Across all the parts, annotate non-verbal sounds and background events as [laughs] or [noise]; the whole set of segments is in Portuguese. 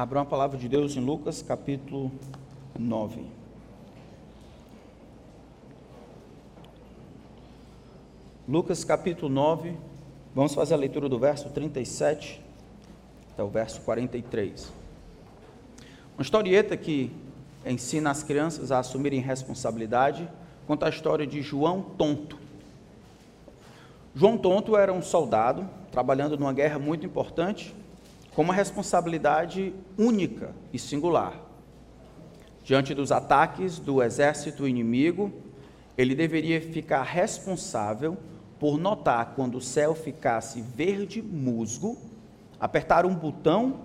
Abra uma palavra de Deus em Lucas capítulo 9. Lucas capítulo 9, vamos fazer a leitura do verso 37 até o verso 43. Uma historieta que ensina as crianças a assumirem responsabilidade, conta a história de João Tonto. João Tonto era um soldado trabalhando numa guerra muito importante com uma responsabilidade única e singular. Diante dos ataques do exército inimigo, ele deveria ficar responsável por notar quando o céu ficasse verde musgo, apertar um botão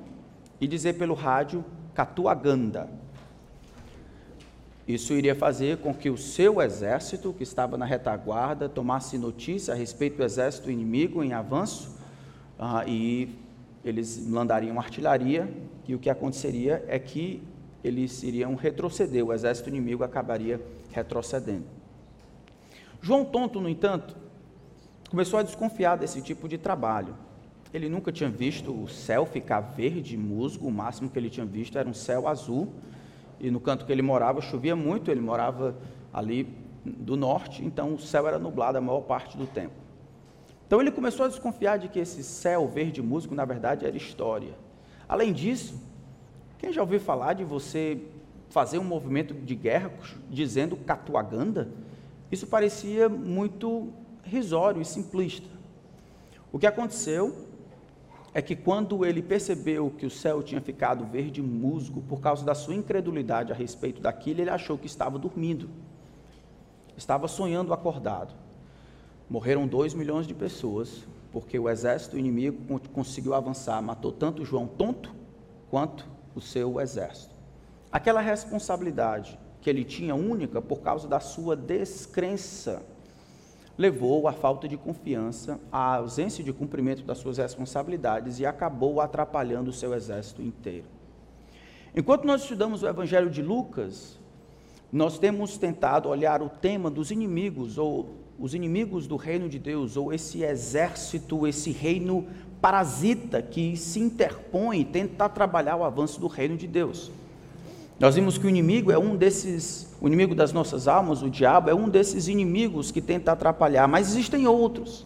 e dizer pelo rádio Catuaganda. Isso iria fazer com que o seu exército, que estava na retaguarda, tomasse notícia a respeito do exército inimigo em avanço uh, e eles mandariam artilharia e o que aconteceria é que eles iriam retroceder, o exército inimigo acabaria retrocedendo. João Tonto, no entanto, começou a desconfiar desse tipo de trabalho. Ele nunca tinha visto o céu ficar verde, musgo, o máximo que ele tinha visto era um céu azul, e no canto que ele morava chovia muito, ele morava ali do norte, então o céu era nublado a maior parte do tempo. Então ele começou a desconfiar de que esse céu verde músico, na verdade, era história. Além disso, quem já ouviu falar de você fazer um movimento de guerra dizendo catuaganda? Isso parecia muito risório e simplista. O que aconteceu é que quando ele percebeu que o céu tinha ficado verde musgo por causa da sua incredulidade a respeito daquilo, ele achou que estava dormindo. Estava sonhando acordado. Morreram dois milhões de pessoas, porque o exército inimigo conseguiu avançar, matou tanto João tonto quanto o seu exército. Aquela responsabilidade que ele tinha única por causa da sua descrença levou à falta de confiança, à ausência de cumprimento das suas responsabilidades e acabou atrapalhando o seu exército inteiro. Enquanto nós estudamos o Evangelho de Lucas, nós temos tentado olhar o tema dos inimigos ou os inimigos do reino de Deus, ou esse exército, esse reino parasita que se interpõe e tenta trabalhar o avanço do reino de Deus. Nós vimos que o inimigo é um desses, o inimigo das nossas almas, o diabo, é um desses inimigos que tenta atrapalhar, mas existem outros.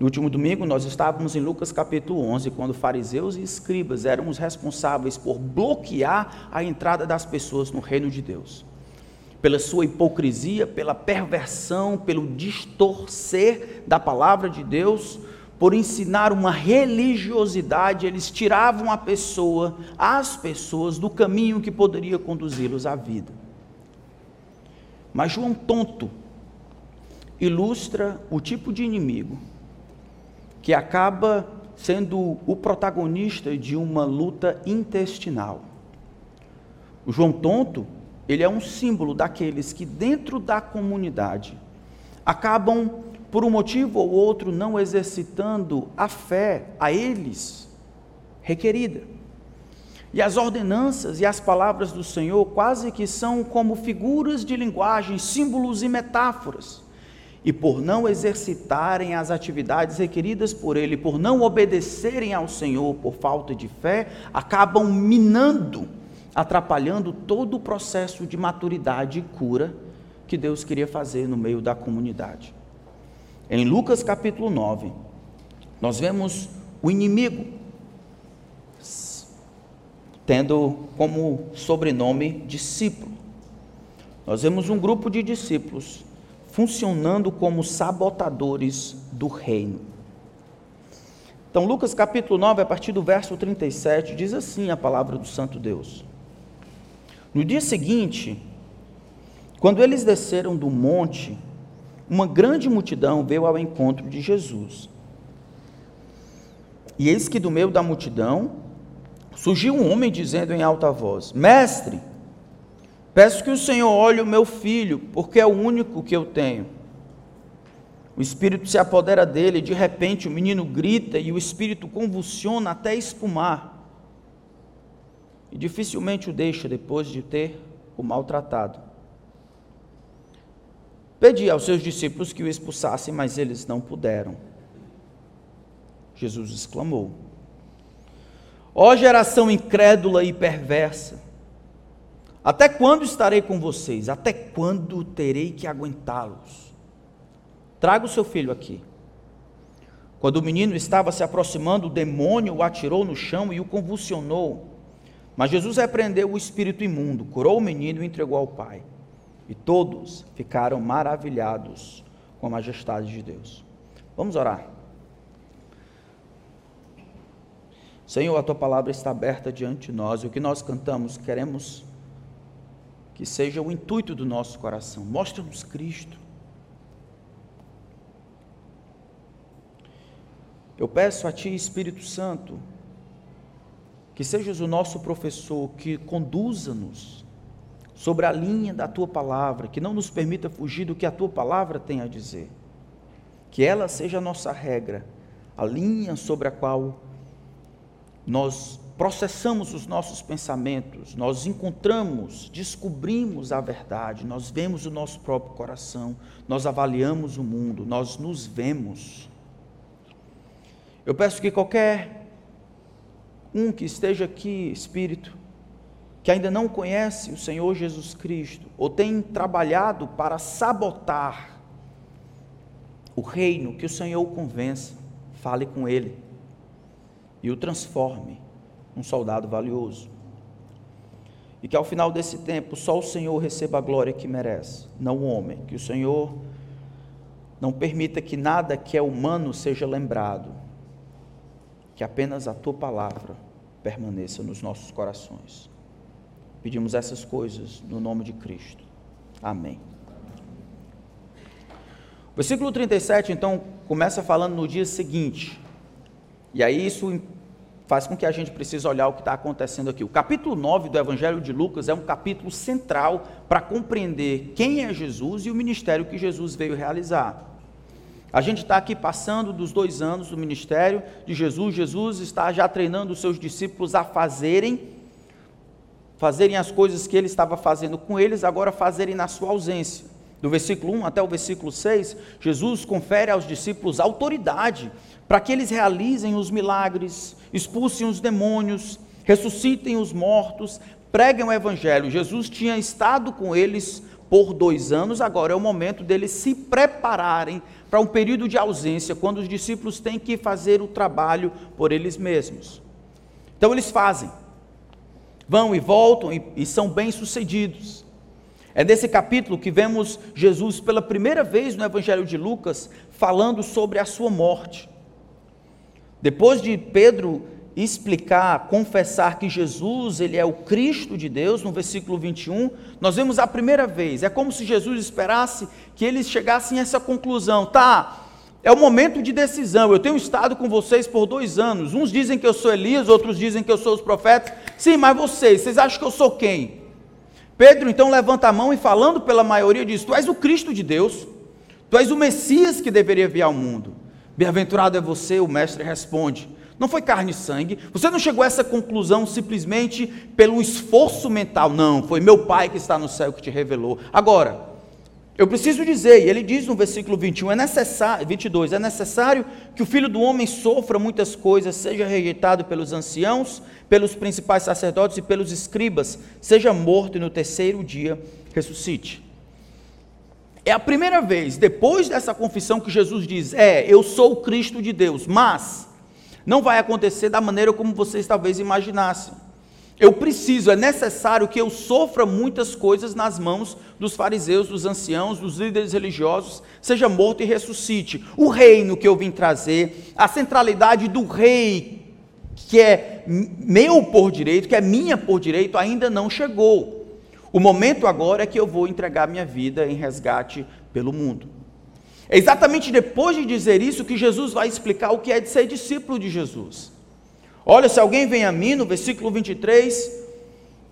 No último domingo, nós estávamos em Lucas capítulo 11, quando fariseus e escribas eram os responsáveis por bloquear a entrada das pessoas no reino de Deus pela sua hipocrisia, pela perversão, pelo distorcer da palavra de Deus, por ensinar uma religiosidade, eles tiravam a pessoa, as pessoas, do caminho que poderia conduzi-los à vida. Mas João Tonto ilustra o tipo de inimigo que acaba sendo o protagonista de uma luta intestinal. O João Tonto ele é um símbolo daqueles que dentro da comunidade acabam por um motivo ou outro não exercitando a fé a eles requerida. E as ordenanças e as palavras do Senhor quase que são como figuras de linguagem, símbolos e metáforas. E por não exercitarem as atividades requeridas por Ele, por não obedecerem ao Senhor por falta de fé, acabam minando atrapalhando todo o processo de maturidade e cura que Deus queria fazer no meio da comunidade. Em Lucas capítulo 9, nós vemos o inimigo tendo como sobrenome discípulo. Nós vemos um grupo de discípulos funcionando como sabotadores do reino. Então, Lucas capítulo 9, a partir do verso 37, diz assim a palavra do Santo Deus: no dia seguinte, quando eles desceram do monte, uma grande multidão veio ao encontro de Jesus. E eis que do meio da multidão surgiu um homem dizendo em alta voz: Mestre, peço que o Senhor olhe o meu filho, porque é o único que eu tenho. O espírito se apodera dele, e de repente o menino grita e o espírito convulsiona até espumar e dificilmente o deixa depois de ter o maltratado. Pedi aos seus discípulos que o expulsassem, mas eles não puderam. Jesus exclamou: Ó geração incrédula e perversa, até quando estarei com vocês? Até quando terei que aguentá-los? Traga o seu filho aqui. Quando o menino estava se aproximando, o demônio o atirou no chão e o convulsionou. Mas Jesus repreendeu o espírito imundo, curou o menino e entregou ao pai. E todos ficaram maravilhados com a majestade de Deus. Vamos orar. Senhor, a tua palavra está aberta diante de nós, e o que nós cantamos queremos que seja o intuito do nosso coração. Mostra-nos Cristo. Eu peço a Ti, Espírito Santo, que sejas o nosso professor, que conduza-nos sobre a linha da Tua palavra, que não nos permita fugir do que a Tua palavra tem a dizer. Que ela seja a nossa regra, a linha sobre a qual nós processamos os nossos pensamentos, nós encontramos, descobrimos a verdade, nós vemos o nosso próprio coração, nós avaliamos o mundo, nós nos vemos. Eu peço que qualquer um que esteja aqui, espírito, que ainda não conhece o Senhor Jesus Cristo, ou tem trabalhado para sabotar o reino, que o Senhor o convença, fale com ele e o transforme um soldado valioso. E que ao final desse tempo só o Senhor receba a glória que merece, não o homem. Que o Senhor não permita que nada que é humano seja lembrado, que apenas a tua palavra permaneça nos nossos corações. Pedimos essas coisas no nome de Cristo. Amém. O versículo 37, então, começa falando no dia seguinte. E aí isso faz com que a gente precise olhar o que está acontecendo aqui. O capítulo 9 do Evangelho de Lucas é um capítulo central para compreender quem é Jesus e o ministério que Jesus veio realizar. A gente está aqui passando dos dois anos do ministério de Jesus. Jesus está já treinando os seus discípulos a fazerem, fazerem as coisas que ele estava fazendo com eles, agora fazerem na sua ausência. Do versículo 1 até o versículo 6, Jesus confere aos discípulos autoridade para que eles realizem os milagres, expulsem os demônios, ressuscitem os mortos, preguem o evangelho. Jesus tinha estado com eles por dois anos, agora é o momento deles se prepararem para um período de ausência, quando os discípulos têm que fazer o trabalho por eles mesmos. Então eles fazem, vão e voltam e, e são bem-sucedidos. É nesse capítulo que vemos Jesus pela primeira vez no Evangelho de Lucas falando sobre a sua morte. Depois de Pedro explicar, confessar que Jesus, ele é o Cristo de Deus, no versículo 21, nós vemos a primeira vez, é como se Jesus esperasse que eles chegassem a essa conclusão, tá, é o momento de decisão, eu tenho estado com vocês por dois anos, uns dizem que eu sou Elias, outros dizem que eu sou os profetas, sim, mas vocês, vocês acham que eu sou quem? Pedro então levanta a mão e falando pela maioria diz, tu és o Cristo de Deus, tu és o Messias que deveria vir ao mundo, Bem-aventurado é você, o mestre responde. Não foi carne e sangue. Você não chegou a essa conclusão simplesmente pelo esforço mental. Não, foi meu Pai que está no céu que te revelou. Agora, eu preciso dizer, e ele diz no versículo 21, é necessário, 22, é necessário que o filho do homem sofra muitas coisas, seja rejeitado pelos anciãos, pelos principais sacerdotes e pelos escribas, seja morto e no terceiro dia ressuscite. É a primeira vez, depois dessa confissão, que Jesus diz: É, eu sou o Cristo de Deus, mas não vai acontecer da maneira como vocês talvez imaginassem. Eu preciso, é necessário que eu sofra muitas coisas nas mãos dos fariseus, dos anciãos, dos líderes religiosos, seja morto e ressuscite. O reino que eu vim trazer, a centralidade do rei, que é meu por direito, que é minha por direito, ainda não chegou. O momento agora é que eu vou entregar minha vida em resgate pelo mundo. É exatamente depois de dizer isso que Jesus vai explicar o que é de ser discípulo de Jesus. Olha, se alguém vem a mim, no versículo 23,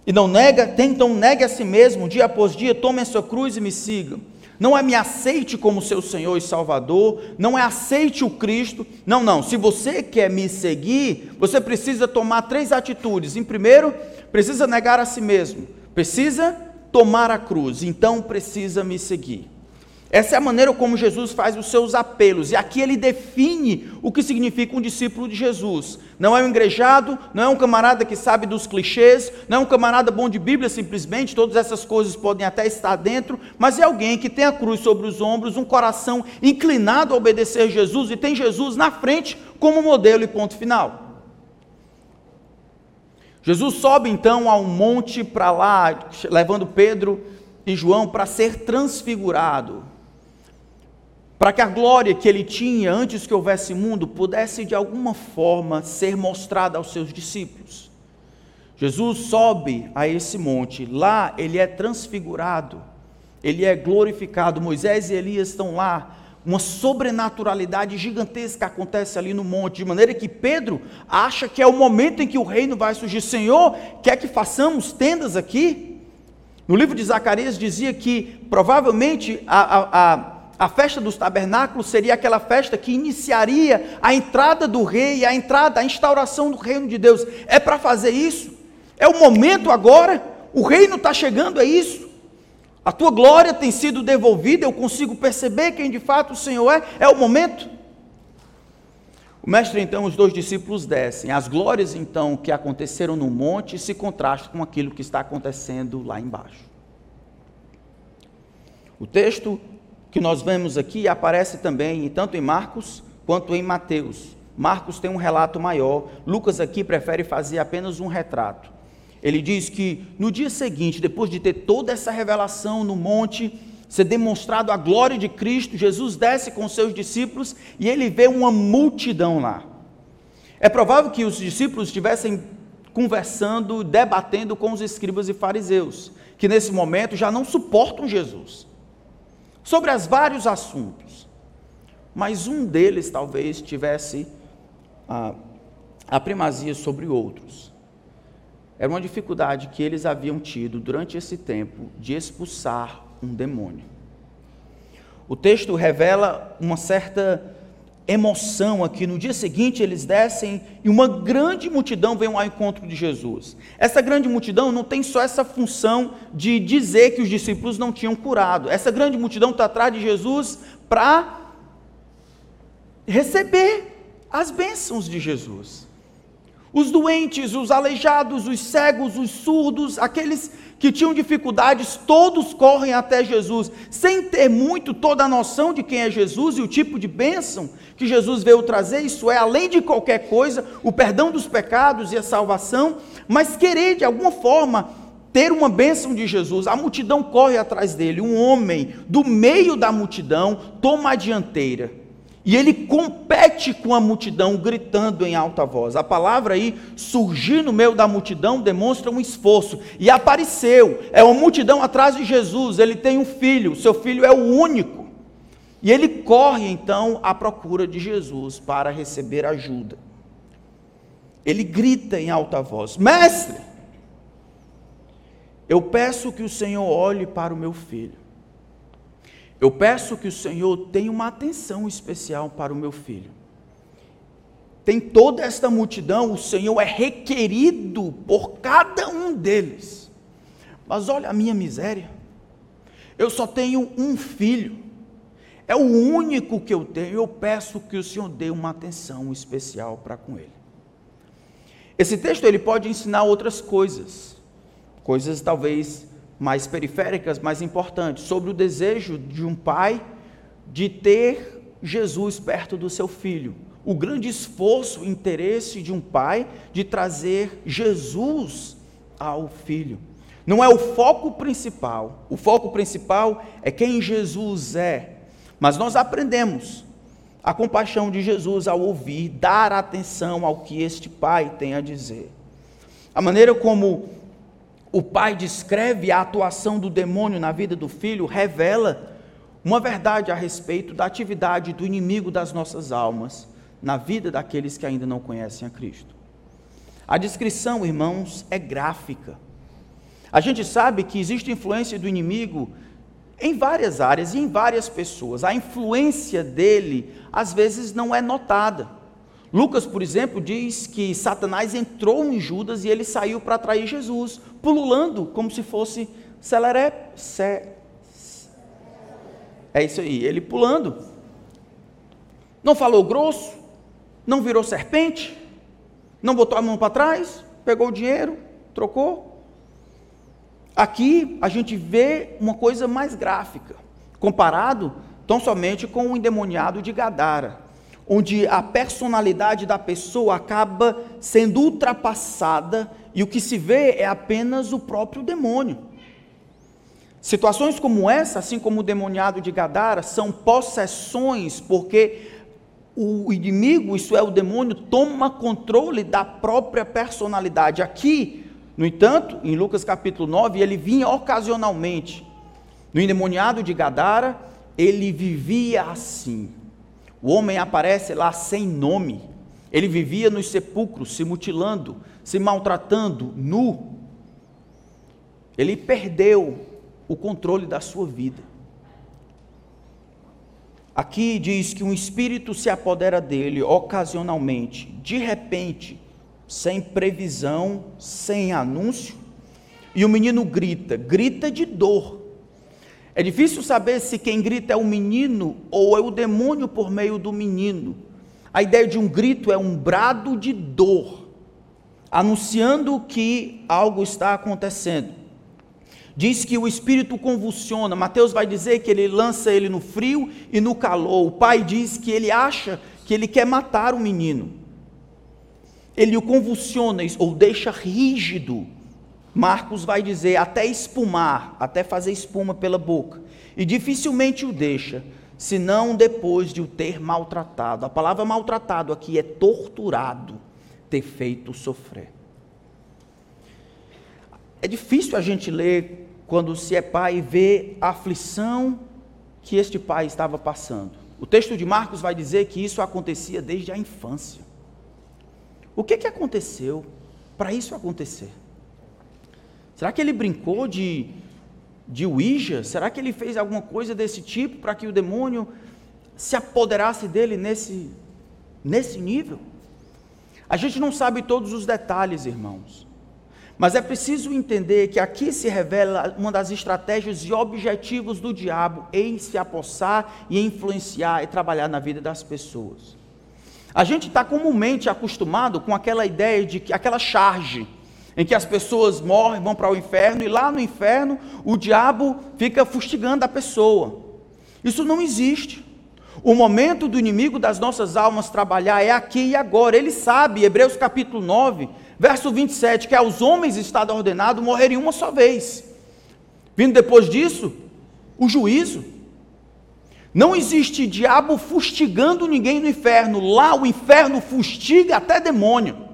e não nega, então negue a si mesmo, dia após dia, tome a sua cruz e me siga. Não é me aceite como seu Senhor e Salvador, não é aceite o Cristo. Não, não. Se você quer me seguir, você precisa tomar três atitudes. Em primeiro, precisa negar a si mesmo. Precisa tomar a cruz, então precisa me seguir. Essa é a maneira como Jesus faz os seus apelos. E aqui ele define o que significa um discípulo de Jesus. Não é um engrejado, não é um camarada que sabe dos clichês, não é um camarada bom de Bíblia simplesmente, todas essas coisas podem até estar dentro, mas é alguém que tem a cruz sobre os ombros, um coração inclinado a obedecer Jesus e tem Jesus na frente como modelo e ponto final. Jesus sobe então a um monte para lá, levando Pedro e João para ser transfigurado para que a glória que ele tinha antes que houvesse mundo pudesse de alguma forma ser mostrada aos seus discípulos. Jesus sobe a esse monte, lá ele é transfigurado, ele é glorificado. Moisés e Elias estão lá, uma sobrenaturalidade gigantesca acontece ali no monte, de maneira que Pedro acha que é o momento em que o reino vai surgir. Senhor, quer que façamos tendas aqui? No livro de Zacarias dizia que provavelmente a, a, a a festa dos tabernáculos seria aquela festa que iniciaria a entrada do rei, a entrada, a instauração do reino de Deus. É para fazer isso? É o momento agora? O reino está chegando, é isso? A tua glória tem sido devolvida, eu consigo perceber quem de fato o Senhor é, é o momento? O mestre, então, os dois discípulos descem. As glórias, então, que aconteceram no monte se contrastam com aquilo que está acontecendo lá embaixo. O texto que nós vemos aqui aparece também tanto em Marcos quanto em Mateus. Marcos tem um relato maior, Lucas aqui prefere fazer apenas um retrato. Ele diz que no dia seguinte, depois de ter toda essa revelação no monte, ser demonstrado a glória de Cristo, Jesus desce com seus discípulos e ele vê uma multidão lá. É provável que os discípulos estivessem conversando, debatendo com os escribas e fariseus, que nesse momento já não suportam Jesus sobre as vários assuntos, mas um deles talvez tivesse a, a primazia sobre outros. Era uma dificuldade que eles haviam tido durante esse tempo de expulsar um demônio. O texto revela uma certa emoção aqui. No dia seguinte, eles descem e uma grande multidão vem ao encontro de Jesus. Essa grande multidão não tem só essa função de dizer que os discípulos não tinham curado. Essa grande multidão está atrás de Jesus para receber as bênçãos de Jesus. Os doentes, os aleijados, os cegos, os surdos, aqueles que tinham dificuldades, todos correm até Jesus, sem ter muito toda a noção de quem é Jesus e o tipo de bênção que Jesus veio trazer, isso é, além de qualquer coisa, o perdão dos pecados e a salvação, mas querer de alguma forma ter uma bênção de Jesus. A multidão corre atrás dele, um homem do meio da multidão toma a dianteira e ele compete com a multidão, gritando em alta voz. A palavra aí, surgir no meio da multidão, demonstra um esforço. E apareceu, é uma multidão atrás de Jesus. Ele tem um filho, seu filho é o único. E ele corre então à procura de Jesus para receber ajuda. Ele grita em alta voz: Mestre, eu peço que o Senhor olhe para o meu filho eu peço que o Senhor tenha uma atenção especial para o meu filho. Tem toda esta multidão, o Senhor é requerido por cada um deles. Mas olha a minha miséria. Eu só tenho um filho. É o único que eu tenho. Eu peço que o Senhor dê uma atenção especial para com ele. Esse texto ele pode ensinar outras coisas. Coisas talvez mais periféricas, mais importantes, sobre o desejo de um pai de ter Jesus perto do seu filho. O grande esforço, o interesse de um pai de trazer Jesus ao filho. Não é o foco principal. O foco principal é quem Jesus é. Mas nós aprendemos a compaixão de Jesus ao ouvir, dar atenção ao que este pai tem a dizer. A maneira como o pai descreve a atuação do demônio na vida do filho, revela uma verdade a respeito da atividade do inimigo das nossas almas na vida daqueles que ainda não conhecem a Cristo. A descrição, irmãos, é gráfica. A gente sabe que existe influência do inimigo em várias áreas e em várias pessoas. A influência dele, às vezes, não é notada. Lucas, por exemplo, diz que Satanás entrou em Judas e ele saiu para atrair Jesus, pululando como se fosse celeré, ce, É isso aí, ele pulando. Não falou grosso, não virou serpente, não botou a mão para trás, pegou o dinheiro, trocou. Aqui a gente vê uma coisa mais gráfica, comparado tão somente com o endemoniado de Gadara, onde a personalidade da pessoa acaba sendo ultrapassada e o que se vê é apenas o próprio demônio. Situações como essa, assim como o demoniado de Gadara, são possessões, porque o inimigo, isso é o demônio, toma controle da própria personalidade. Aqui, no entanto, em Lucas capítulo 9, ele vinha ocasionalmente. No endemoniado de Gadara, ele vivia assim. O homem aparece lá sem nome. Ele vivia nos sepulcros, se mutilando, se maltratando, nu. Ele perdeu o controle da sua vida. Aqui diz que um espírito se apodera dele ocasionalmente, de repente, sem previsão, sem anúncio, e o menino grita, grita de dor. É difícil saber se quem grita é o menino ou é o demônio por meio do menino. A ideia de um grito é um brado de dor, anunciando que algo está acontecendo diz que o espírito convulsiona. Mateus vai dizer que ele lança ele no frio e no calor. O pai diz que ele acha que ele quer matar o menino. Ele o convulsiona ou deixa rígido. Marcos vai dizer até espumar, até fazer espuma pela boca. E dificilmente o deixa, senão depois de o ter maltratado. A palavra maltratado aqui é torturado, ter feito sofrer. É difícil a gente ler quando se é pai e vê a aflição que este pai estava passando. O texto de Marcos vai dizer que isso acontecia desde a infância. O que, que aconteceu para isso acontecer? Será que ele brincou de, de Ouija? Será que ele fez alguma coisa desse tipo para que o demônio se apoderasse dele nesse, nesse nível? A gente não sabe todos os detalhes, irmãos. Mas é preciso entender que aqui se revela uma das estratégias e objetivos do diabo em se apossar e influenciar e trabalhar na vida das pessoas. A gente está comumente acostumado com aquela ideia de que aquela charge em que as pessoas morrem, vão para o inferno e lá no inferno o diabo fica fustigando a pessoa. Isso não existe. O momento do inimigo das nossas almas trabalhar é aqui e agora. Ele sabe, Hebreus capítulo 9, Verso 27, que aos homens está ordenado morrerem uma só vez. Vindo depois disso, o juízo. Não existe diabo fustigando ninguém no inferno. Lá o inferno fustiga até demônio.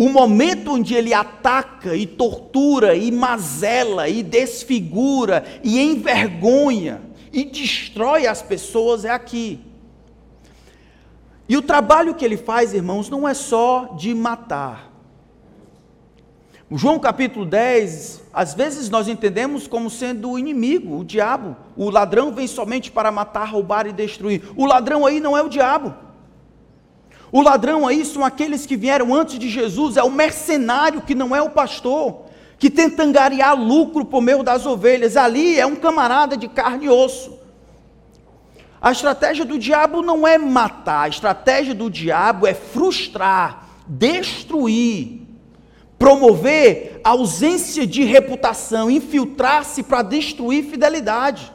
O momento onde ele ataca e tortura e mazela e desfigura e envergonha e destrói as pessoas é aqui. E o trabalho que ele faz, irmãos, não é só de matar. João capítulo 10, às vezes nós entendemos como sendo o inimigo, o diabo. O ladrão vem somente para matar, roubar e destruir. O ladrão aí não é o diabo. O ladrão aí são aqueles que vieram antes de Jesus, é o mercenário que não é o pastor, que tenta angariar lucro por meio das ovelhas. Ali é um camarada de carne e osso. A estratégia do diabo não é matar, a estratégia do diabo é frustrar, destruir, promover ausência de reputação, infiltrar-se para destruir fidelidade.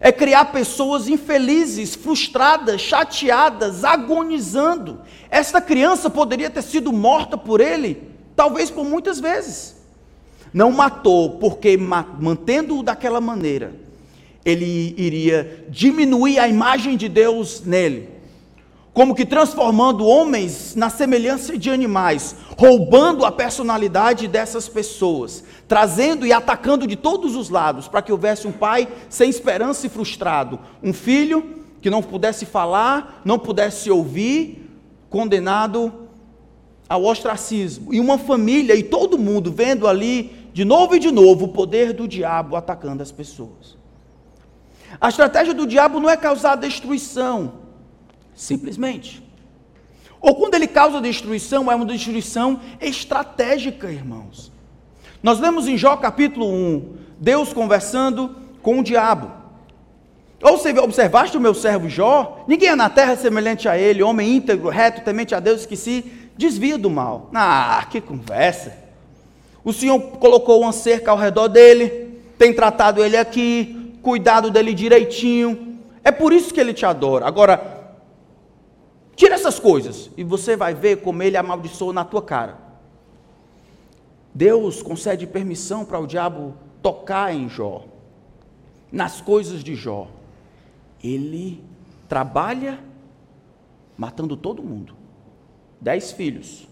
É criar pessoas infelizes, frustradas, chateadas, agonizando. Esta criança poderia ter sido morta por ele, talvez por muitas vezes. Não matou, porque mantendo-o daquela maneira, ele iria diminuir a imagem de Deus nele, como que transformando homens na semelhança de animais, roubando a personalidade dessas pessoas, trazendo e atacando de todos os lados, para que houvesse um pai sem esperança e frustrado, um filho que não pudesse falar, não pudesse ouvir, condenado ao ostracismo, e uma família e todo mundo vendo ali de novo e de novo o poder do diabo atacando as pessoas. A estratégia do diabo não é causar destruição, simplesmente. Ou quando ele causa destruição, é uma destruição estratégica, irmãos. Nós lemos em Jó capítulo 1, Deus conversando com o diabo. Ou você observaste o meu servo Jó? Ninguém é na terra semelhante a ele, homem íntegro, reto, temente a Deus, que se desvia do mal. Ah, que conversa. O Senhor colocou uma cerca ao redor dele, tem tratado ele aqui, cuidado dele direitinho. É por isso que ele te adora. Agora, tira essas coisas e você vai ver como ele amaldiçoa na tua cara. Deus concede permissão para o diabo tocar em Jó, nas coisas de Jó. Ele trabalha matando todo mundo. Dez filhos.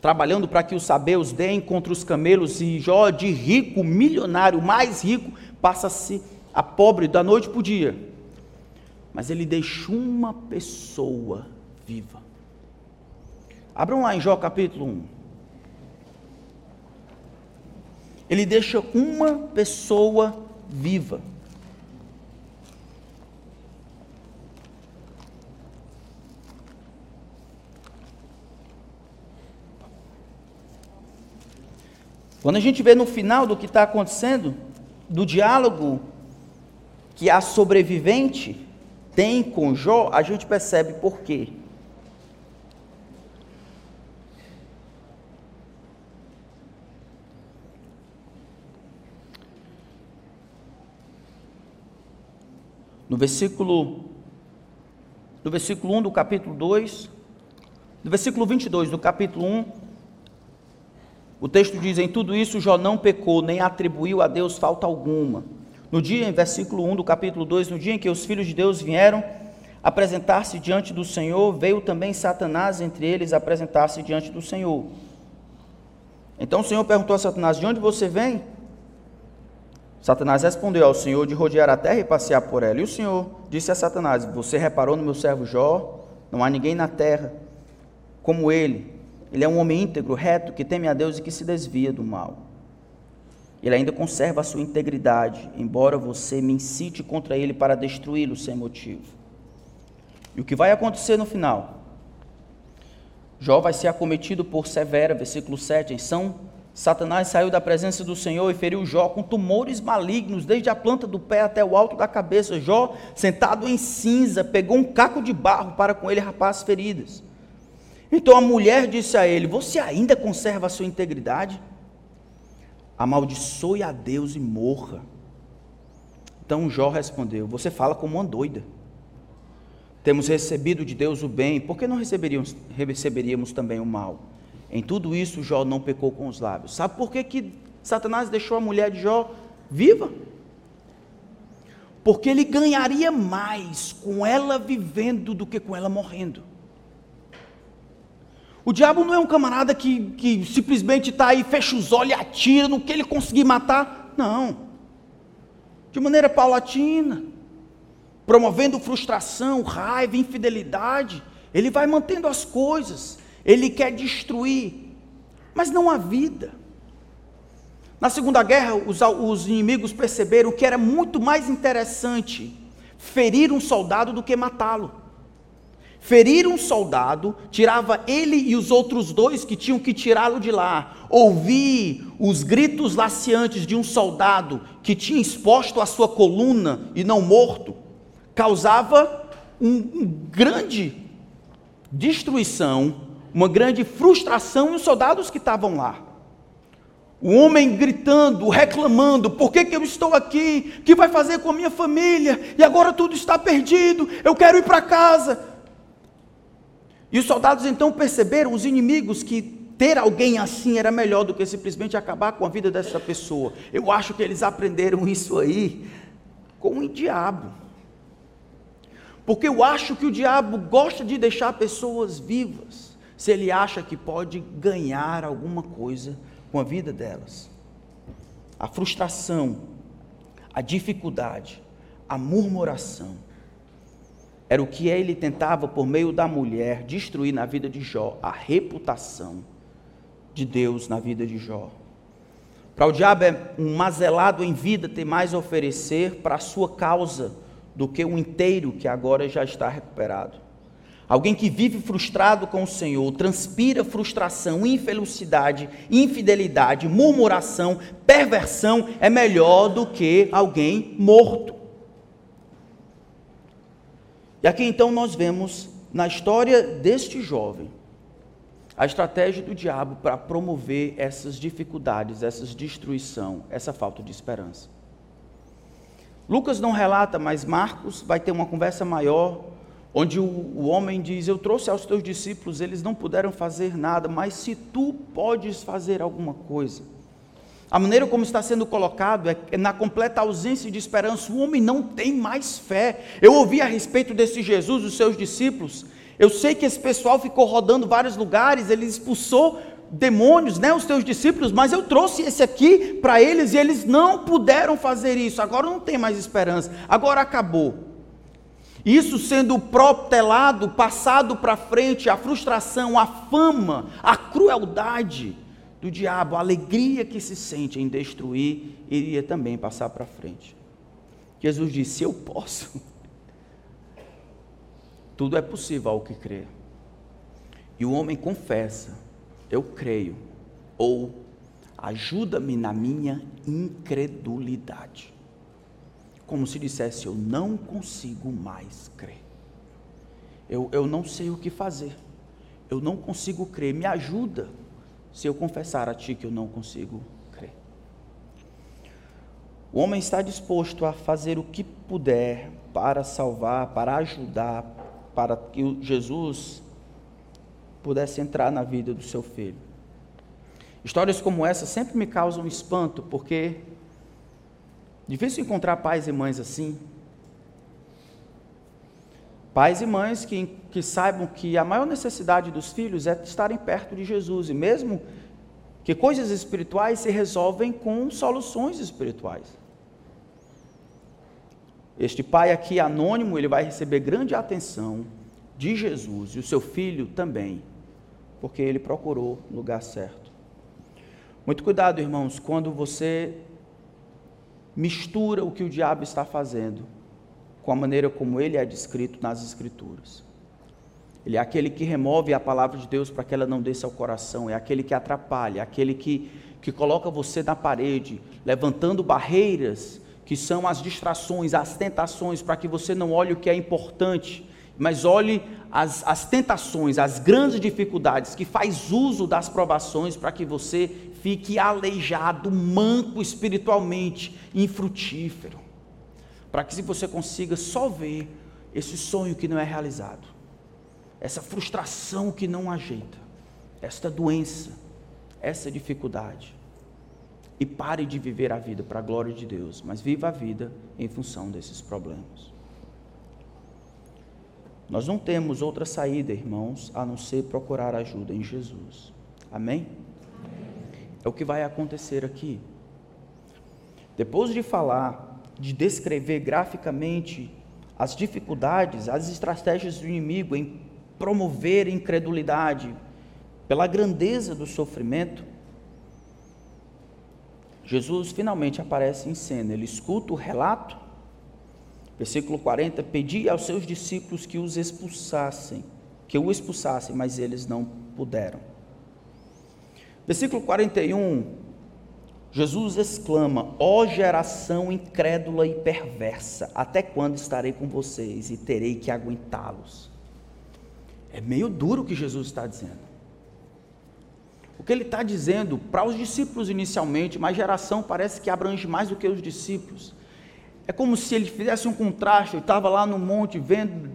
Trabalhando para que os sabeus deem contra os camelos e Jó, de rico, milionário, mais rico, passa-se a pobre da noite para o dia. Mas ele deixou uma pessoa viva. Abram lá em Jó capítulo 1. Ele deixa uma pessoa viva. Quando a gente vê no final do que está acontecendo, do diálogo que a sobrevivente tem com Jó, a gente percebe por quê. No versículo, no versículo 1 do capítulo 2, no versículo 22 do capítulo 1, o texto diz: Em tudo isso Jó não pecou, nem atribuiu a Deus falta alguma. No dia, em versículo 1 do capítulo 2, no dia em que os filhos de Deus vieram apresentar-se diante do Senhor, veio também Satanás entre eles apresentar-se diante do Senhor. Então o Senhor perguntou a Satanás: De onde você vem? Satanás respondeu ao Senhor de rodear a terra e passear por ela. E o Senhor disse a Satanás: Você reparou no meu servo Jó? Não há ninguém na terra como ele. Ele é um homem íntegro, reto, que teme a Deus e que se desvia do mal. Ele ainda conserva a sua integridade, embora você me incite contra ele para destruí-lo sem motivo. E o que vai acontecer no final? Jó vai ser acometido por Severa, versículo 7, em São Satanás saiu da presença do Senhor e feriu Jó com tumores malignos, desde a planta do pé até o alto da cabeça. Jó, sentado em cinza, pegou um caco de barro para com ele rapar as feridas. Então a mulher disse a ele: Você ainda conserva a sua integridade? Amaldiçoe a Deus e morra. Então Jó respondeu: Você fala como uma doida. Temos recebido de Deus o bem, por que não receberíamos, receberíamos também o mal? Em tudo isso, Jó não pecou com os lábios. Sabe por que, que Satanás deixou a mulher de Jó viva? Porque ele ganharia mais com ela vivendo do que com ela morrendo. O diabo não é um camarada que, que simplesmente está aí, fecha os olhos e atira no que ele conseguir matar. Não. De maneira paulatina, promovendo frustração, raiva, infidelidade. Ele vai mantendo as coisas ele quer destruir, mas não há vida. Na Segunda Guerra, os, os inimigos perceberam que era muito mais interessante ferir um soldado do que matá-lo. Ferir um soldado tirava ele e os outros dois que tinham que tirá-lo de lá. Ouvir os gritos laciantes de um soldado que tinha exposto a sua coluna e não morto causava um, um grande destruição uma grande frustração nos soldados que estavam lá. O homem gritando, reclamando: por que, que eu estou aqui? O que vai fazer com a minha família? E agora tudo está perdido, eu quero ir para casa. E os soldados então perceberam, os inimigos, que ter alguém assim era melhor do que simplesmente acabar com a vida dessa pessoa. Eu acho que eles aprenderam isso aí com o diabo. Porque eu acho que o diabo gosta de deixar pessoas vivas se ele acha que pode ganhar alguma coisa com a vida delas. A frustração, a dificuldade, a murmuração, era o que ele tentava, por meio da mulher, destruir na vida de Jó, a reputação de Deus na vida de Jó. Para o diabo é um mazelado em vida ter mais a oferecer para a sua causa do que um inteiro que agora já está recuperado. Alguém que vive frustrado com o Senhor, transpira frustração, infelicidade, infidelidade, murmuração, perversão, é melhor do que alguém morto. E aqui então nós vemos na história deste jovem a estratégia do diabo para promover essas dificuldades, essas destruição, essa falta de esperança. Lucas não relata, mas Marcos vai ter uma conversa maior, onde o, homem diz: Eu trouxe aos teus discípulos, eles não puderam fazer nada, mas se tu podes fazer alguma coisa. A maneira como está sendo colocado é, é na completa ausência de esperança. O homem não tem mais fé. Eu ouvi a respeito desse Jesus, os seus discípulos, eu sei que esse pessoal ficou rodando vários lugares, ele expulsou demônios, né, os teus discípulos, mas eu trouxe esse aqui para eles e eles não puderam fazer isso. Agora não tem mais esperança. Agora acabou. Isso sendo protelado, passado para frente, a frustração, a fama, a crueldade do diabo, a alegria que se sente em destruir, iria também passar para frente. Jesus disse: Eu posso. [laughs] Tudo é possível ao que crê. E o homem confessa: Eu creio, ou ajuda-me na minha incredulidade. Como se dissesse: Eu não consigo mais crer. Eu, eu não sei o que fazer. Eu não consigo crer. Me ajuda se eu confessar a Ti que eu não consigo crer. O homem está disposto a fazer o que puder para salvar, para ajudar, para que Jesus pudesse entrar na vida do seu filho. Histórias como essa sempre me causam espanto, porque difícil encontrar pais e mães assim. Pais e mães que, que saibam que a maior necessidade dos filhos é estarem perto de Jesus, e mesmo que coisas espirituais se resolvem com soluções espirituais. Este pai aqui anônimo, ele vai receber grande atenção de Jesus e o seu filho também, porque ele procurou o lugar certo. Muito cuidado, irmãos, quando você mistura o que o diabo está fazendo com a maneira como ele é descrito nas Escrituras. Ele é aquele que remove a palavra de Deus para que ela não desça ao coração, é aquele que atrapalha, é aquele que, que coloca você na parede, levantando barreiras que são as distrações, as tentações, para que você não olhe o que é importante, mas olhe as, as tentações, as grandes dificuldades, que faz uso das provações para que você fique aleijado, manco espiritualmente, infrutífero. Para que você consiga só ver esse sonho que não é realizado, essa frustração que não ajeita, esta doença, essa dificuldade e pare de viver a vida para a glória de Deus, mas viva a vida em função desses problemas. Nós não temos outra saída, irmãos, a não ser procurar ajuda em Jesus. Amém? É o que vai acontecer aqui. Depois de falar, de descrever graficamente as dificuldades, as estratégias do inimigo em promover incredulidade pela grandeza do sofrimento, Jesus finalmente aparece em cena. Ele escuta o relato. Versículo 40: Pedi aos seus discípulos que os expulsassem, que o expulsassem, mas eles não puderam. Versículo 41, Jesus exclama: Ó oh, geração incrédula e perversa, até quando estarei com vocês e terei que aguentá-los? É meio duro o que Jesus está dizendo. O que ele está dizendo para os discípulos inicialmente, mas geração parece que abrange mais do que os discípulos. É como se ele fizesse um contraste, ele estava lá no monte vendo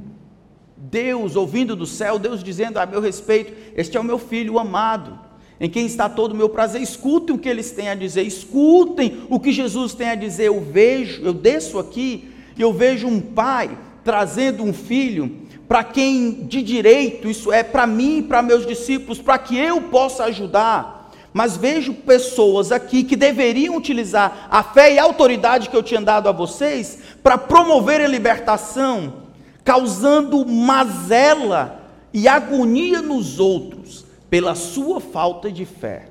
Deus, ouvindo do céu, Deus dizendo a meu respeito: Este é o meu filho amado, em quem está todo o meu prazer. Escutem o que eles têm a dizer, escutem o que Jesus tem a dizer. Eu vejo, eu desço aqui e eu vejo um pai trazendo um filho para quem de direito, isso é para mim e para meus discípulos, para que eu possa ajudar. Mas vejo pessoas aqui que deveriam utilizar a fé e a autoridade que eu tinha dado a vocês para promover a libertação, causando mazela e agonia nos outros pela sua falta de fé.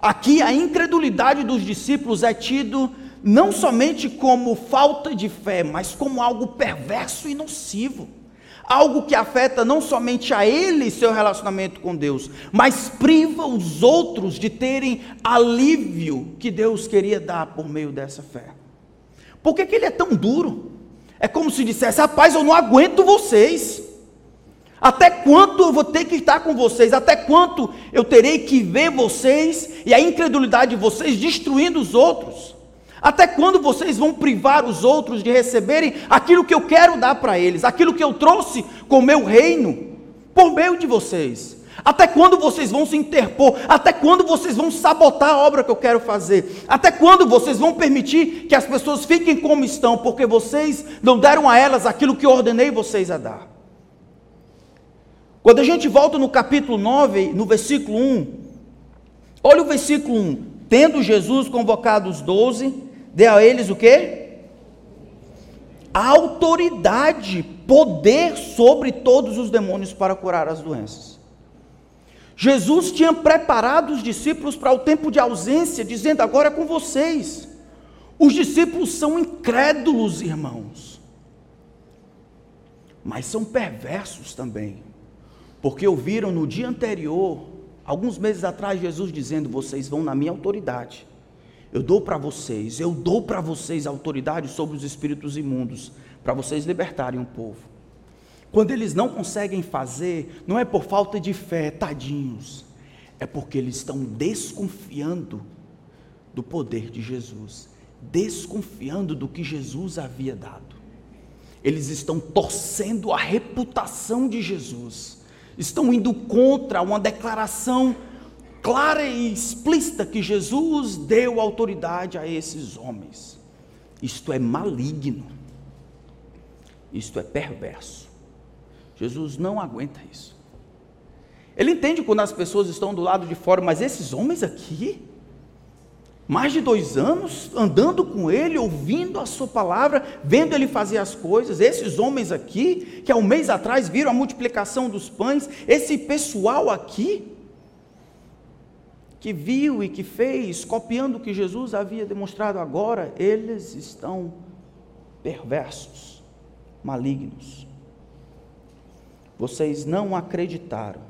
Aqui a incredulidade dos discípulos é tido não somente como falta de fé, mas como algo perverso e nocivo algo que afeta não somente a ele e seu relacionamento com Deus, mas priva os outros de terem alívio que Deus queria dar por meio dessa fé. Por que, que ele é tão duro? É como se dissesse: rapaz, eu não aguento vocês. Até quanto eu vou ter que estar com vocês? Até quanto eu terei que ver vocês e a incredulidade de vocês destruindo os outros? Até quando vocês vão privar os outros de receberem aquilo que eu quero dar para eles, aquilo que eu trouxe com o meu reino, por meio de vocês? Até quando vocês vão se interpor? Até quando vocês vão sabotar a obra que eu quero fazer? Até quando vocês vão permitir que as pessoas fiquem como estão, porque vocês não deram a elas aquilo que eu ordenei vocês a dar? Quando a gente volta no capítulo 9, no versículo 1, olha o versículo 1. Tendo Jesus convocado os doze, deu a eles o quê? Autoridade, poder sobre todos os demônios para curar as doenças. Jesus tinha preparado os discípulos para o tempo de ausência, dizendo: agora é com vocês. Os discípulos são incrédulos, irmãos, mas são perversos também porque ouviram no dia anterior, alguns meses atrás, Jesus dizendo: Vocês vão na minha autoridade. Eu dou para vocês, eu dou para vocês autoridade sobre os espíritos imundos, para vocês libertarem o povo. Quando eles não conseguem fazer, não é por falta de fé, tadinhos, é porque eles estão desconfiando do poder de Jesus, desconfiando do que Jesus havia dado. Eles estão torcendo a reputação de Jesus estão indo contra uma declaração clara e explícita que Jesus deu autoridade a esses homens. Isto é maligno. Isto é perverso. Jesus não aguenta isso. Ele entende quando as pessoas estão do lado de fora, mas esses homens aqui, mais de dois anos andando com ele, ouvindo a sua palavra, vendo ele fazer as coisas. Esses homens aqui, que há um mês atrás viram a multiplicação dos pães, esse pessoal aqui, que viu e que fez, copiando o que Jesus havia demonstrado agora, eles estão perversos, malignos. Vocês não acreditaram,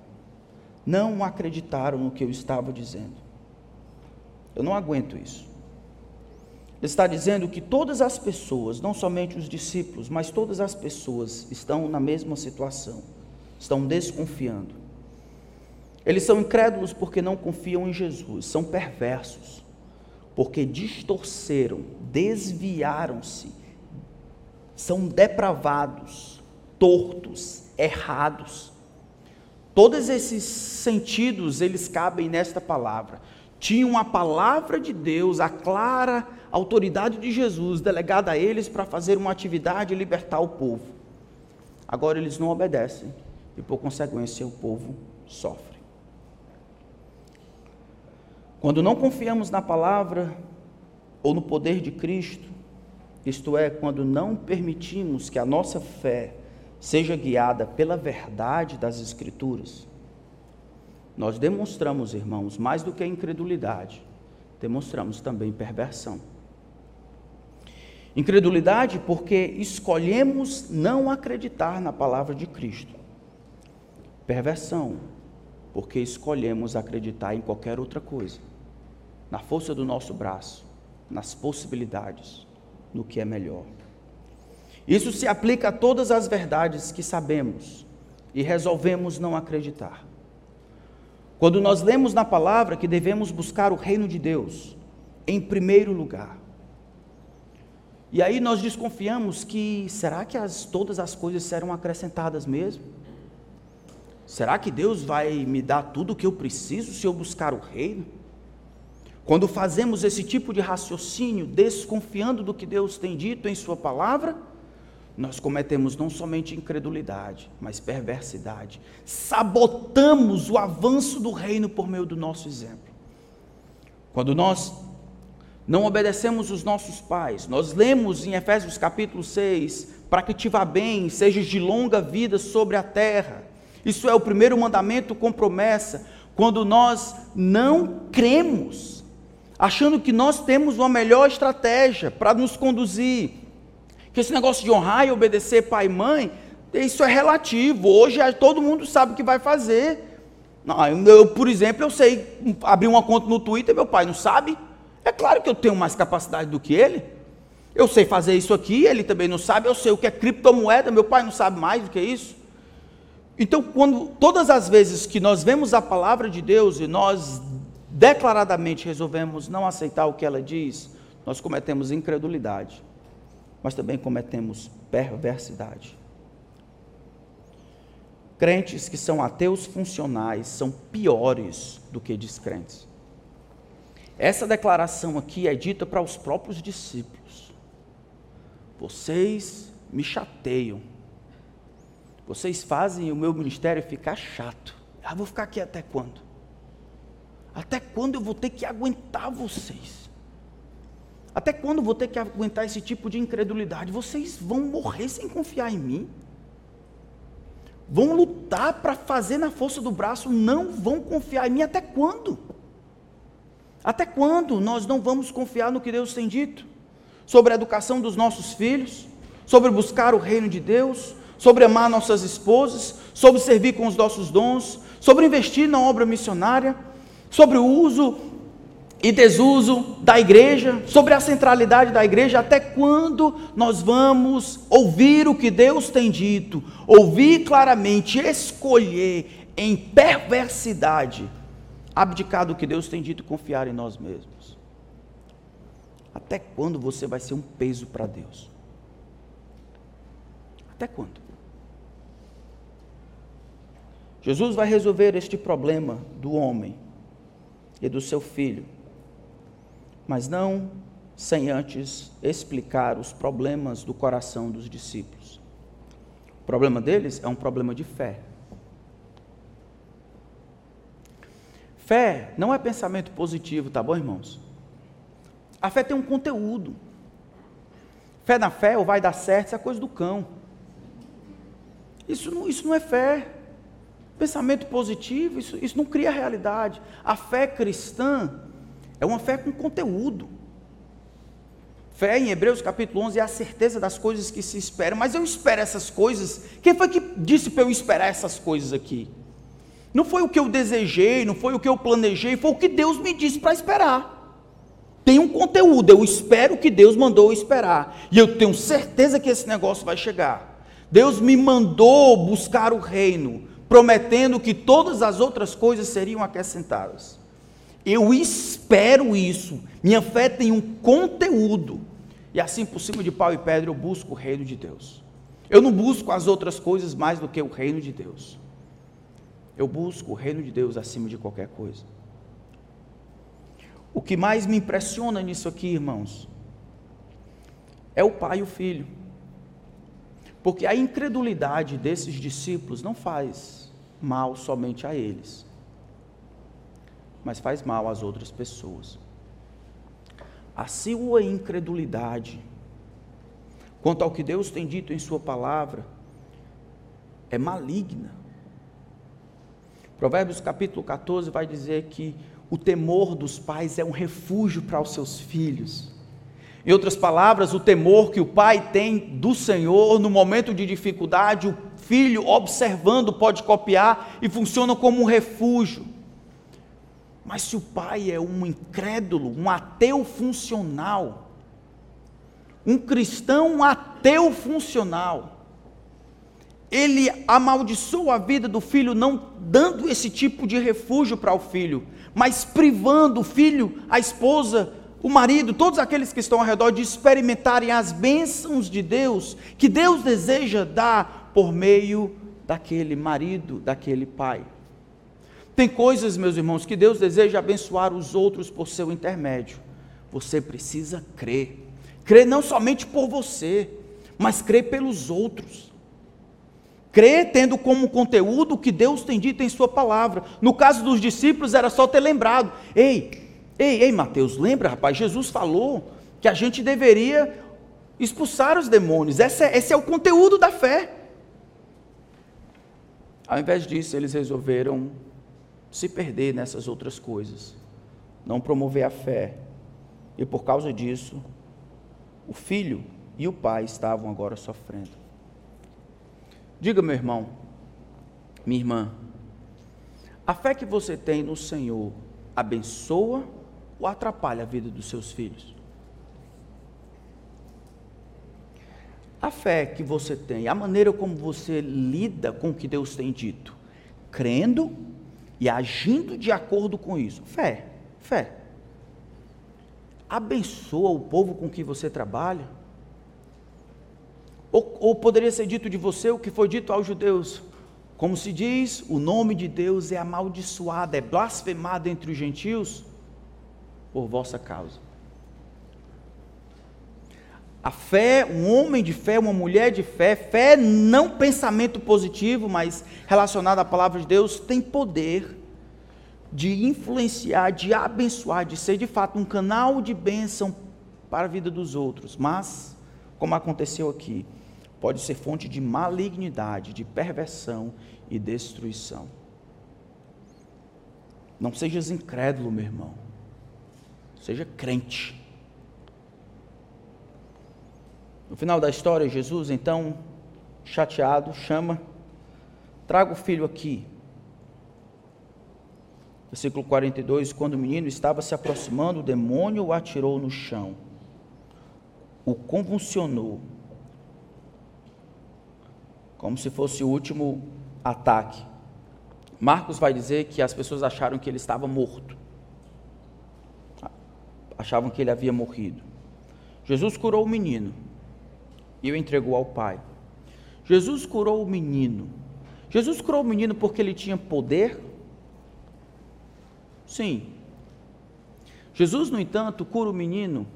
não acreditaram no que eu estava dizendo. Eu não aguento isso. Ele está dizendo que todas as pessoas, não somente os discípulos, mas todas as pessoas estão na mesma situação, estão desconfiando. Eles são incrédulos porque não confiam em Jesus, são perversos, porque distorceram, desviaram-se, são depravados, tortos, errados. Todos esses sentidos, eles cabem nesta palavra tinham a palavra de Deus, a clara autoridade de Jesus delegada a eles para fazer uma atividade e libertar o povo. Agora eles não obedecem e, por consequência, o povo sofre. Quando não confiamos na palavra ou no poder de Cristo, isto é, quando não permitimos que a nossa fé seja guiada pela verdade das Escrituras, nós demonstramos, irmãos, mais do que a incredulidade, demonstramos também perversão. Incredulidade porque escolhemos não acreditar na palavra de Cristo. Perversão porque escolhemos acreditar em qualquer outra coisa, na força do nosso braço, nas possibilidades, no que é melhor. Isso se aplica a todas as verdades que sabemos e resolvemos não acreditar. Quando nós lemos na palavra que devemos buscar o reino de Deus em primeiro lugar. E aí nós desconfiamos que será que as, todas as coisas serão acrescentadas mesmo? Será que Deus vai me dar tudo o que eu preciso se eu buscar o reino? Quando fazemos esse tipo de raciocínio, desconfiando do que Deus tem dito em Sua palavra, nós cometemos não somente incredulidade, mas perversidade. Sabotamos o avanço do reino por meio do nosso exemplo. Quando nós não obedecemos os nossos pais, nós lemos em Efésios capítulo 6, para que te vá bem, sejas de longa vida sobre a terra. Isso é o primeiro mandamento com promessa. Quando nós não cremos, achando que nós temos uma melhor estratégia para nos conduzir, que esse negócio de honrar e obedecer pai e mãe, isso é relativo. Hoje todo mundo sabe o que vai fazer. Não, eu, por exemplo, eu sei abrir uma conta no Twitter, meu pai não sabe. É claro que eu tenho mais capacidade do que ele. Eu sei fazer isso aqui, ele também não sabe. Eu sei o que é criptomoeda, meu pai não sabe mais do que isso. Então, quando todas as vezes que nós vemos a palavra de Deus e nós declaradamente resolvemos não aceitar o que ela diz, nós cometemos incredulidade, mas também cometemos perversidade. Crentes que são ateus funcionais são piores do que descrentes. Essa declaração aqui é dita para os próprios discípulos. Vocês me chateiam. Vocês fazem o meu ministério ficar chato. Ah, vou ficar aqui até quando? Até quando eu vou ter que aguentar vocês? Até quando vou ter que aguentar esse tipo de incredulidade? Vocês vão morrer sem confiar em mim? Vão lutar para fazer na força do braço, não vão confiar em mim até quando? Até quando nós não vamos confiar no que Deus tem dito? Sobre a educação dos nossos filhos, sobre buscar o reino de Deus, sobre amar nossas esposas, sobre servir com os nossos dons, sobre investir na obra missionária, sobre o uso e desuso da igreja, sobre a centralidade da igreja, até quando nós vamos ouvir o que Deus tem dito, ouvir claramente, escolher em perversidade abdicar do que Deus tem dito e confiar em nós mesmos? Até quando você vai ser um peso para Deus? Até quando? Jesus vai resolver este problema do homem e do seu filho, mas não sem antes explicar os problemas do coração dos discípulos. O problema deles é um problema de fé. Fé não é pensamento positivo, tá bom, irmãos? A fé tem um conteúdo. Fé na fé ou vai dar certo, isso é coisa do cão. Isso não, isso não é fé. Pensamento positivo, isso, isso não cria realidade. A fé cristã é uma fé com conteúdo. Fé em Hebreus capítulo 11 é a certeza das coisas que se esperam, mas eu espero essas coisas. Quem foi que disse para eu esperar essas coisas aqui? Não foi o que eu desejei, não foi o que eu planejei, foi o que Deus me disse para esperar. Tem um conteúdo, eu espero que Deus mandou eu esperar. E eu tenho certeza que esse negócio vai chegar. Deus me mandou buscar o reino, prometendo que todas as outras coisas seriam acrescentadas. Eu espero isso. Minha fé tem um conteúdo. E assim, por cima de pau e pedra, eu busco o reino de Deus. Eu não busco as outras coisas mais do que o reino de Deus. Eu busco o reino de Deus acima de qualquer coisa. O que mais me impressiona nisso aqui, irmãos, é o pai e o filho. Porque a incredulidade desses discípulos não faz mal somente a eles, mas faz mal às outras pessoas. A sua incredulidade quanto ao que Deus tem dito em Sua palavra é maligna Provérbios capítulo 14 vai dizer que o temor dos pais é um refúgio para os seus filhos. Em outras palavras, o temor que o pai tem do Senhor no momento de dificuldade, o filho observando pode copiar e funciona como um refúgio. Mas se o pai é um incrédulo, um ateu funcional, um cristão ateu funcional, ele amaldiçoa a vida do filho, não dando esse tipo de refúgio para o filho, mas privando o filho, a esposa, o marido, todos aqueles que estão ao redor de experimentarem as bênçãos de Deus, que Deus deseja dar por meio daquele marido, daquele pai. Tem coisas, meus irmãos, que Deus deseja abençoar os outros por seu intermédio. Você precisa crer. Crer não somente por você, mas crer pelos outros. Crer tendo como conteúdo o que Deus tem dito em Sua palavra. No caso dos discípulos, era só ter lembrado. Ei, ei, ei, Mateus, lembra, rapaz? Jesus falou que a gente deveria expulsar os demônios. Esse é, esse é o conteúdo da fé. Ao invés disso, eles resolveram se perder nessas outras coisas, não promover a fé. E por causa disso, o filho e o pai estavam agora sofrendo. Diga, meu irmão, minha irmã, a fé que você tem no Senhor abençoa ou atrapalha a vida dos seus filhos? a fé que você tem, a maneira como você lida com o que Deus tem dito, crendo e agindo de acordo com isso. Fé, fé. Abençoa o povo com que você trabalha. Ou, ou poderia ser dito de você o que foi dito aos judeus: como se diz, o nome de Deus é amaldiçoado, é blasfemado entre os gentios por vossa causa. A fé, um homem de fé, uma mulher de fé, fé não pensamento positivo, mas relacionado à palavra de Deus, tem poder de influenciar, de abençoar, de ser de fato um canal de bênção para a vida dos outros. Mas, como aconteceu aqui, pode ser fonte de malignidade, de perversão e destruição. Não sejas incrédulo, meu irmão. Seja crente. No final da história, Jesus, então, chateado, chama: traga o filho aqui. Versículo 42: Quando o menino estava se aproximando, o demônio o atirou no chão, o convulsionou, como se fosse o último ataque. Marcos vai dizer que as pessoas acharam que ele estava morto, achavam que ele havia morrido. Jesus curou o menino e o entregou ao pai. Jesus curou o menino. Jesus curou o menino porque ele tinha poder? Sim. Jesus, no entanto, cura o menino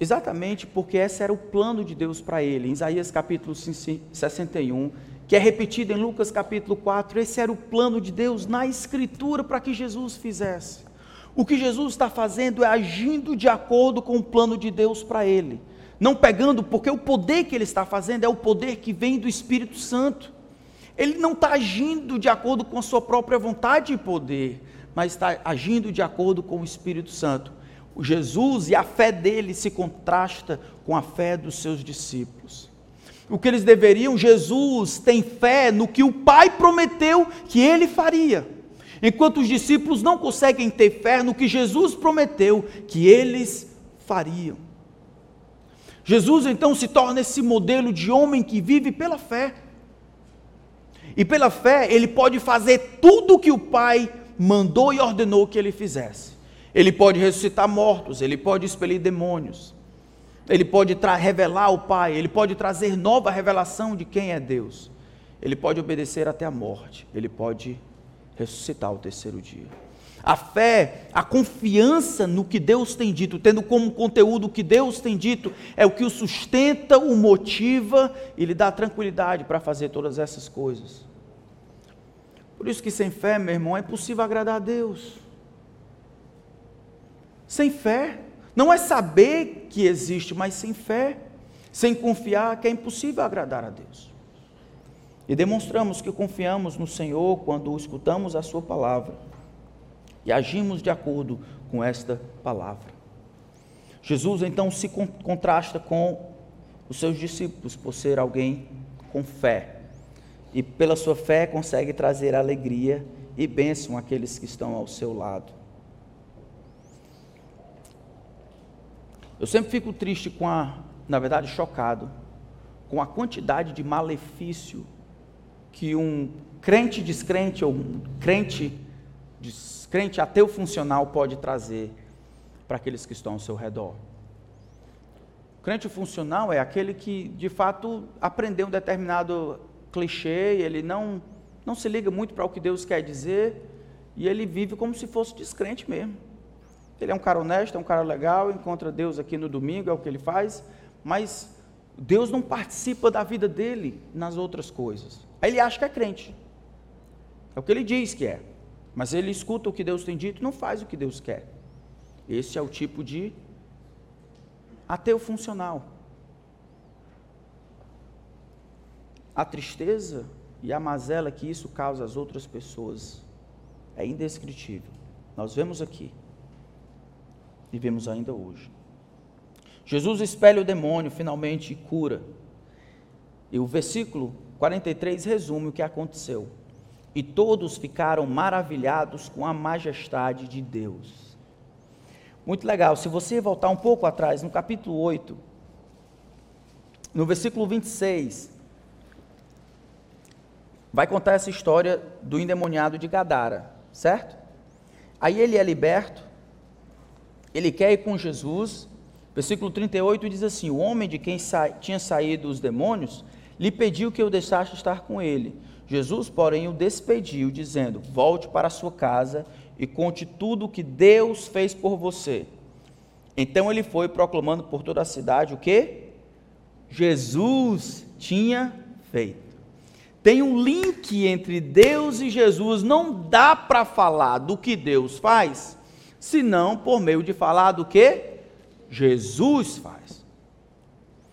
exatamente porque esse era o plano de Deus para ele. Em Isaías capítulo 61, que é repetido em Lucas capítulo 4, esse era o plano de Deus na Escritura para que Jesus fizesse. O que Jesus está fazendo é agindo de acordo com o plano de Deus para ele. Não pegando, porque o poder que ele está fazendo é o poder que vem do Espírito Santo. Ele não está agindo de acordo com a sua própria vontade e poder, mas está agindo de acordo com o Espírito Santo. O Jesus e a fé dele se contrasta com a fé dos seus discípulos. O que eles deveriam, Jesus tem fé no que o Pai prometeu que ele faria. Enquanto os discípulos não conseguem ter fé no que Jesus prometeu que eles fariam. Jesus então se torna esse modelo de homem que vive pela fé. E pela fé, ele pode fazer tudo o que o Pai mandou e ordenou que ele fizesse. Ele pode ressuscitar mortos, ele pode expelir demônios, ele pode revelar ao Pai, ele pode trazer nova revelação de quem é Deus. Ele pode obedecer até a morte, ele pode ressuscitar o terceiro dia. A fé, a confiança no que Deus tem dito, tendo como conteúdo o que Deus tem dito, é o que o sustenta, o motiva e lhe dá tranquilidade para fazer todas essas coisas. Por isso que sem fé, meu irmão, é impossível agradar a Deus. Sem fé, não é saber que existe, mas sem fé, sem confiar que é impossível agradar a Deus. E demonstramos que confiamos no Senhor quando escutamos a Sua palavra e agimos de acordo com esta palavra. Jesus então se contrasta com os seus discípulos por ser alguém com fé e pela sua fé consegue trazer alegria e bênção àqueles que estão ao seu lado. Eu sempre fico triste com a, na verdade, chocado com a quantidade de malefício que um crente descrente ou um crente descrente ateu funcional pode trazer para aqueles que estão ao seu redor. O crente funcional é aquele que, de fato, aprendeu um determinado clichê, ele não, não se liga muito para o que Deus quer dizer e ele vive como se fosse descrente mesmo. Ele é um cara honesto, é um cara legal, encontra Deus aqui no domingo, é o que ele faz, mas Deus não participa da vida dele nas outras coisas. Aí ele acha que é crente. É o que ele diz que é. Mas ele escuta o que Deus tem dito e não faz o que Deus quer. Esse é o tipo de ateu funcional. A tristeza e a mazela que isso causa às outras pessoas é indescritível. Nós vemos aqui e vemos ainda hoje. Jesus espelha o demônio, finalmente cura. E o versículo 43 resume o que aconteceu. E todos ficaram maravilhados com a majestade de Deus. Muito legal. Se você voltar um pouco atrás, no capítulo 8, no versículo 26, vai contar essa história do endemoniado de Gadara, certo? Aí ele é liberto, ele quer ir com Jesus. Versículo 38 diz assim: O homem de quem sa tinha saído os demônios lhe pediu que eu deixasse estar com ele. Jesus, porém, o despediu, dizendo: Volte para a sua casa e conte tudo o que Deus fez por você. Então ele foi proclamando por toda a cidade o que? Jesus tinha feito. Tem um link entre Deus e Jesus, não dá para falar do que Deus faz, senão por meio de falar do que Jesus faz.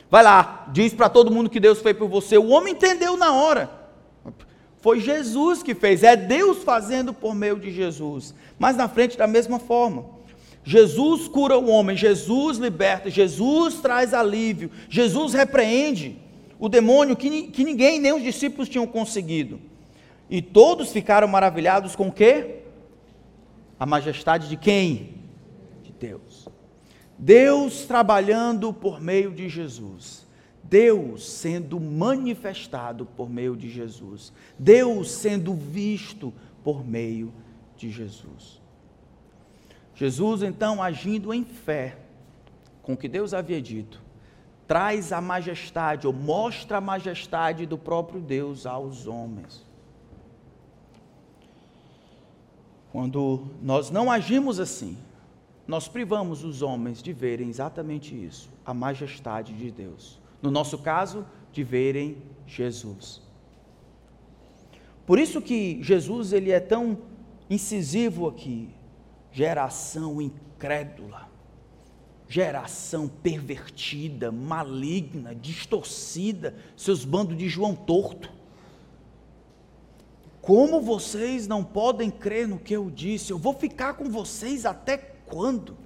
Vai lá, diz para todo mundo que Deus fez por você. O homem entendeu na hora. Foi Jesus que fez, é Deus fazendo por meio de Jesus. Mas na frente, da mesma forma. Jesus cura o homem, Jesus liberta, Jesus traz alívio, Jesus repreende o demônio que, que ninguém, nem os discípulos tinham conseguido. E todos ficaram maravilhados com o quê? A majestade de quem? De Deus. Deus trabalhando por meio de Jesus. Deus sendo manifestado por meio de Jesus. Deus sendo visto por meio de Jesus. Jesus, então, agindo em fé com o que Deus havia dito, traz a majestade, ou mostra a majestade do próprio Deus aos homens. Quando nós não agimos assim, nós privamos os homens de verem exatamente isso, a majestade de Deus. No nosso caso, de verem Jesus. Por isso que Jesus ele é tão incisivo aqui. Geração incrédula geração pervertida, maligna, distorcida, seus bandos de João torto. Como vocês não podem crer no que eu disse? Eu vou ficar com vocês até quando?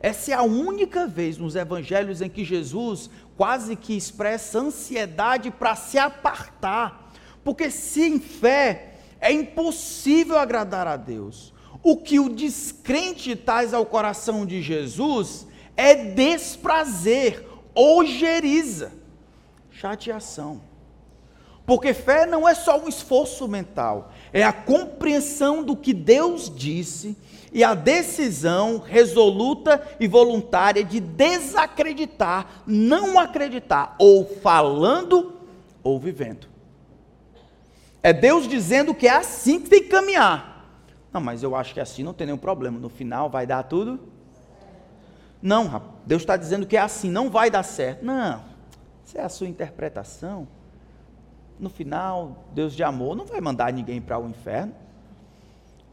Essa é a única vez nos evangelhos em que Jesus quase que expressa ansiedade para se apartar, porque se em fé é impossível agradar a Deus. O que o descrente traz ao coração de Jesus é desprazer, ojeriza, chateação. Porque fé não é só um esforço mental, é a compreensão do que Deus disse e a decisão resoluta e voluntária de desacreditar, não acreditar, ou falando ou vivendo. É Deus dizendo que é assim que tem que caminhar. Não, mas eu acho que assim não tem nenhum problema. No final vai dar tudo não, Deus está dizendo que é assim, não vai dar certo. Não, isso é a sua interpretação. No final, Deus de amor não vai mandar ninguém para o inferno.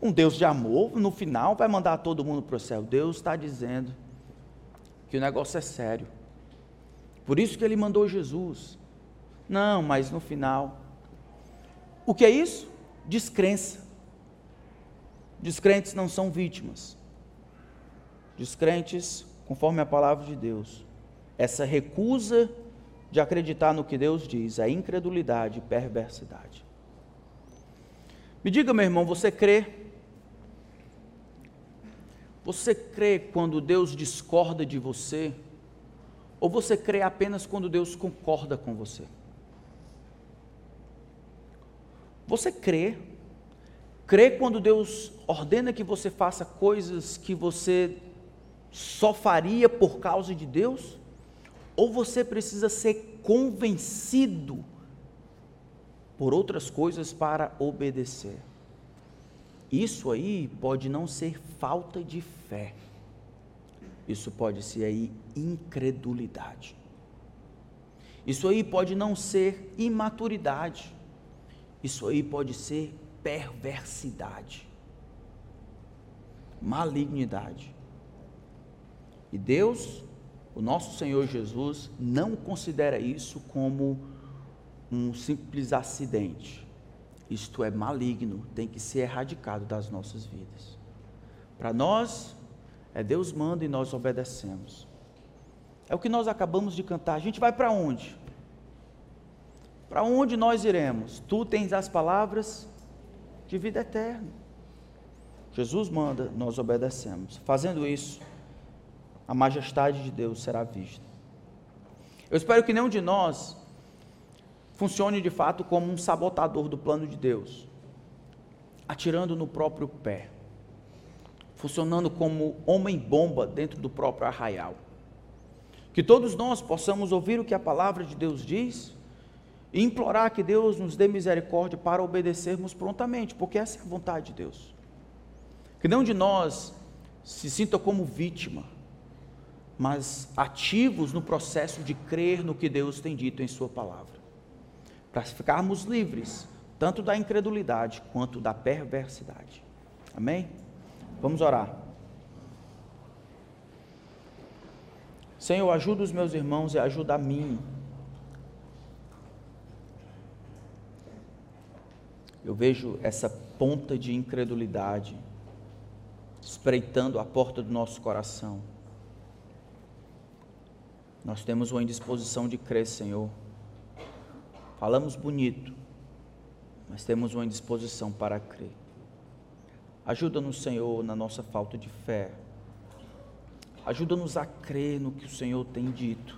Um Deus de amor, no final, vai mandar todo mundo para o céu. Deus está dizendo que o negócio é sério. Por isso que ele mandou Jesus. Não, mas no final. O que é isso? Descrença. Descrentes não são vítimas. Descrentes conforme a palavra de Deus. Essa recusa de acreditar no que Deus diz, a incredulidade e perversidade. Me diga, meu irmão, você crê? Você crê quando Deus discorda de você? Ou você crê apenas quando Deus concorda com você? Você crê? Crê quando Deus ordena que você faça coisas que você só faria por causa de Deus? Ou você precisa ser convencido por outras coisas para obedecer? Isso aí pode não ser falta de fé. Isso pode ser aí incredulidade. Isso aí pode não ser imaturidade. Isso aí pode ser perversidade, malignidade. E Deus, o nosso Senhor Jesus, não considera isso como um simples acidente. Isto é maligno, tem que ser erradicado das nossas vidas. Para nós, é Deus manda e nós obedecemos. É o que nós acabamos de cantar. A gente vai para onde? Para onde nós iremos? Tu tens as palavras de vida eterna. Jesus manda, nós obedecemos. Fazendo isso, a majestade de Deus será vista. Eu espero que nenhum de nós funcione de fato como um sabotador do plano de Deus, atirando no próprio pé, funcionando como homem-bomba dentro do próprio arraial. Que todos nós possamos ouvir o que a palavra de Deus diz e implorar que Deus nos dê misericórdia para obedecermos prontamente, porque essa é a vontade de Deus. Que nenhum de nós se sinta como vítima, mas ativos no processo de crer no que Deus tem dito em Sua palavra, para ficarmos livres, tanto da incredulidade quanto da perversidade. Amém? Vamos orar. Senhor, ajuda os meus irmãos e ajuda a mim eu vejo essa ponta de incredulidade espreitando a porta do nosso coração. Nós temos uma indisposição de crer, Senhor. Falamos bonito, mas temos uma indisposição para crer. Ajuda-nos, Senhor, na nossa falta de fé. Ajuda-nos a crer no que o Senhor tem dito.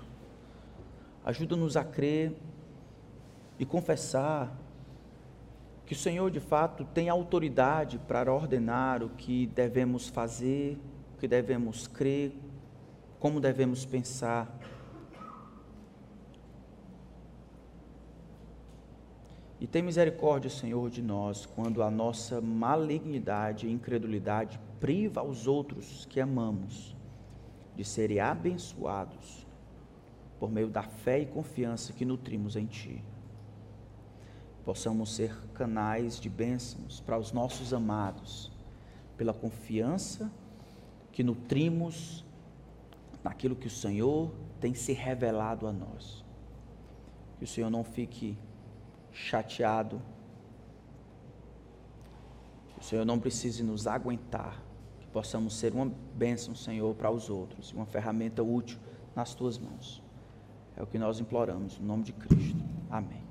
Ajuda-nos a crer e confessar que o Senhor de fato tem autoridade para ordenar o que devemos fazer, o que devemos crer, como devemos pensar. E tem misericórdia, Senhor, de nós quando a nossa malignidade e incredulidade priva os outros que amamos de serem abençoados por meio da fé e confiança que nutrimos em Ti possamos ser canais de bênçãos para os nossos amados, pela confiança que nutrimos naquilo que o Senhor tem se revelado a nós. Que o Senhor não fique chateado, o Senhor não precise nos aguentar, que possamos ser uma bênção, Senhor, para os outros, uma ferramenta útil nas tuas mãos. É o que nós imploramos, no nome de Cristo. Amém.